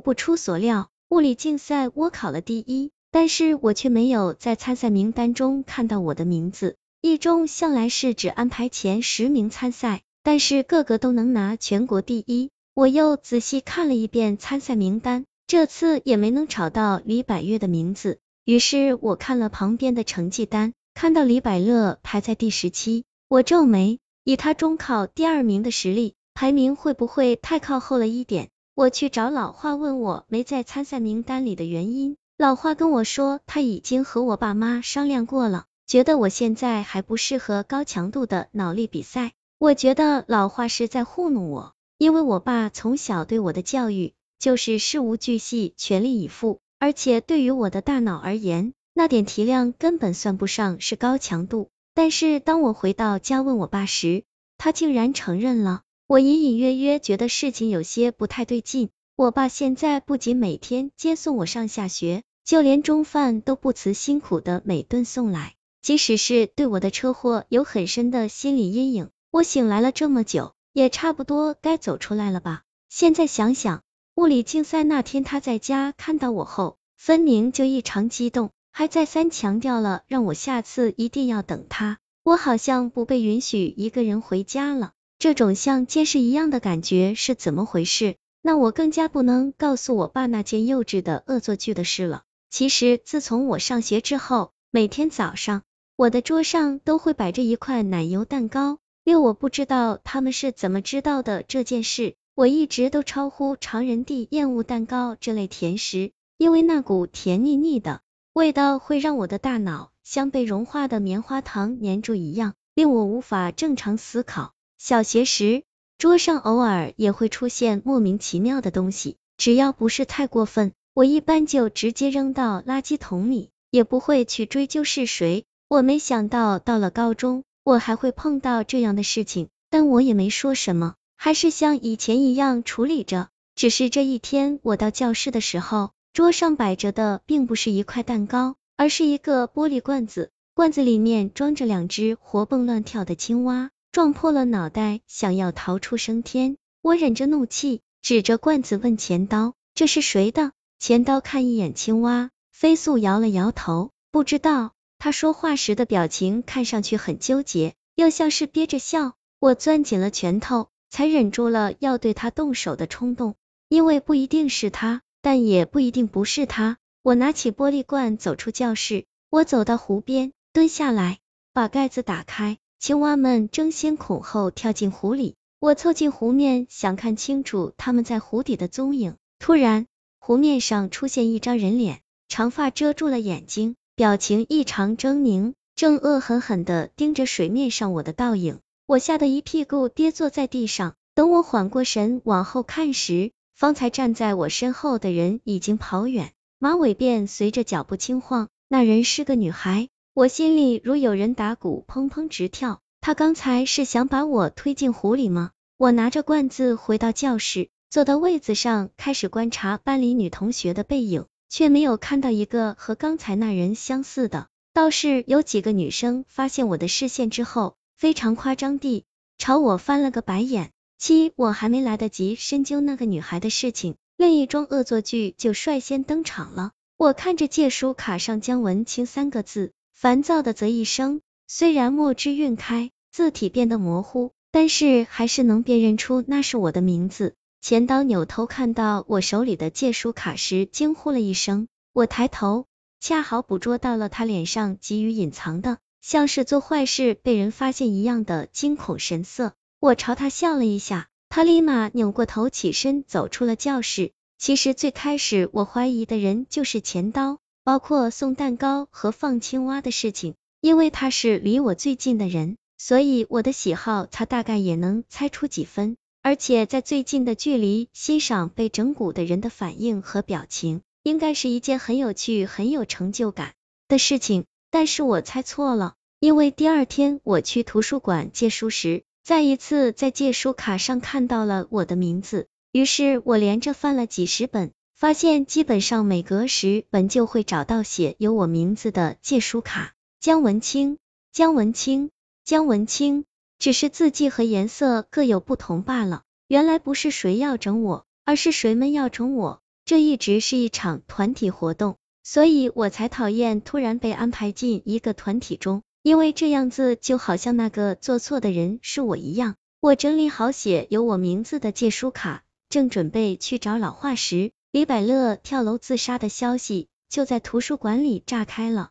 不出所料，物理竞赛我考了第一，但是我却没有在参赛名单中看到我的名字。一中向来是只安排前十名参赛，但是个个都能拿全国第一。我又仔细看了一遍参赛名单，这次也没能找到李百月的名字。于是我看了旁边的成绩单，看到李百乐排在第十七，我皱眉，以他中考第二名的实力，排名会不会太靠后了一点？我去找老华问我没在参赛名单里的原因，老华跟我说他已经和我爸妈商量过了，觉得我现在还不适合高强度的脑力比赛。我觉得老华是在糊弄我。因为我爸从小对我的教育就是事无巨细，全力以赴，而且对于我的大脑而言，那点体量根本算不上是高强度。但是当我回到家问我爸时，他竟然承认了。我隐隐约约觉得事情有些不太对劲。我爸现在不仅每天接送我上下学，就连中饭都不辞辛苦的每顿送来。即使是对我的车祸有很深的心理阴影，我醒来了这么久。也差不多该走出来了吧？现在想想，物理竞赛那天他在家看到我后，分明就异常激动，还再三强调了让我下次一定要等他。我好像不被允许一个人回家了，这种像监视一样的感觉是怎么回事？那我更加不能告诉我爸那件幼稚的恶作剧的事了。其实自从我上学之后，每天早上我的桌上都会摆着一块奶油蛋糕。六，我不知道他们是怎么知道的这件事。我一直都超乎常人地厌恶蛋糕这类甜食，因为那股甜腻腻的味道会让我的大脑像被融化的棉花糖粘住一样，令我无法正常思考。小学时，桌上偶尔也会出现莫名其妙的东西，只要不是太过分，我一般就直接扔到垃圾桶里，也不会去追究是谁。我没想到到了高中。我还会碰到这样的事情，但我也没说什么，还是像以前一样处理着。只是这一天我到教室的时候，桌上摆着的并不是一块蛋糕，而是一个玻璃罐子，罐子里面装着两只活蹦乱跳的青蛙，撞破了脑袋想要逃出升天。我忍着怒气，指着罐子问钱刀：“这是谁的？”钱刀看一眼青蛙，飞速摇了摇头，不知道。他说话时的表情看上去很纠结，又像是憋着笑。我攥紧了拳头，才忍住了要对他动手的冲动，因为不一定是他，但也不一定不是他。我拿起玻璃罐，走出教室。我走到湖边，蹲下来，把盖子打开。青蛙们争先恐后跳进湖里。我凑近湖面，想看清楚他们在湖底的踪影。突然，湖面上出现一张人脸，长发遮住了眼睛。表情异常狰狞，正恶狠狠地盯着水面上我的倒影，我吓得一屁股跌坐在地上。等我缓过神往后看时，方才站在我身后的人已经跑远，马尾辫随着脚步轻晃。那人是个女孩，我心里如有人打鼓，砰砰直跳。他刚才是想把我推进湖里吗？我拿着罐子回到教室，坐到位子上，开始观察班里女同学的背影。却没有看到一个和刚才那人相似的，倒是有几个女生发现我的视线之后，非常夸张地朝我翻了个白眼。七，我还没来得及深究那个女孩的事情，另一桩恶作剧就率先登场了。我看着借书卡上姜文清三个字，烦躁的啧一声。虽然墨汁晕开，字体变得模糊，但是还是能辨认出那是我的名字。钱刀扭头看到我手里的借书卡时，惊呼了一声。我抬头，恰好捕捉到了他脸上急于隐藏的，像是做坏事被人发现一样的惊恐神色。我朝他笑了一下，他立马扭过头，起身走出了教室。其实最开始我怀疑的人就是钱刀，包括送蛋糕和放青蛙的事情，因为他是离我最近的人，所以我的喜好他大概也能猜出几分。而且在最近的距离欣赏被整蛊的人的反应和表情，应该是一件很有趣、很有成就感的事情。但是我猜错了，因为第二天我去图书馆借书时，再一次在借书卡上看到了我的名字。于是我连着翻了几十本，发现基本上每隔时本就会找到写有我名字的借书卡。姜文清、姜文清、姜文清，只是字迹和颜色各有不同罢了。原来不是谁要整我，而是谁们要整我。这一直是一场团体活动，所以我才讨厌突然被安排进一个团体中，因为这样子就好像那个做错的人是我一样。我整理好写有我名字的借书卡，正准备去找老化石。李百乐跳楼自杀的消息就在图书馆里炸开了。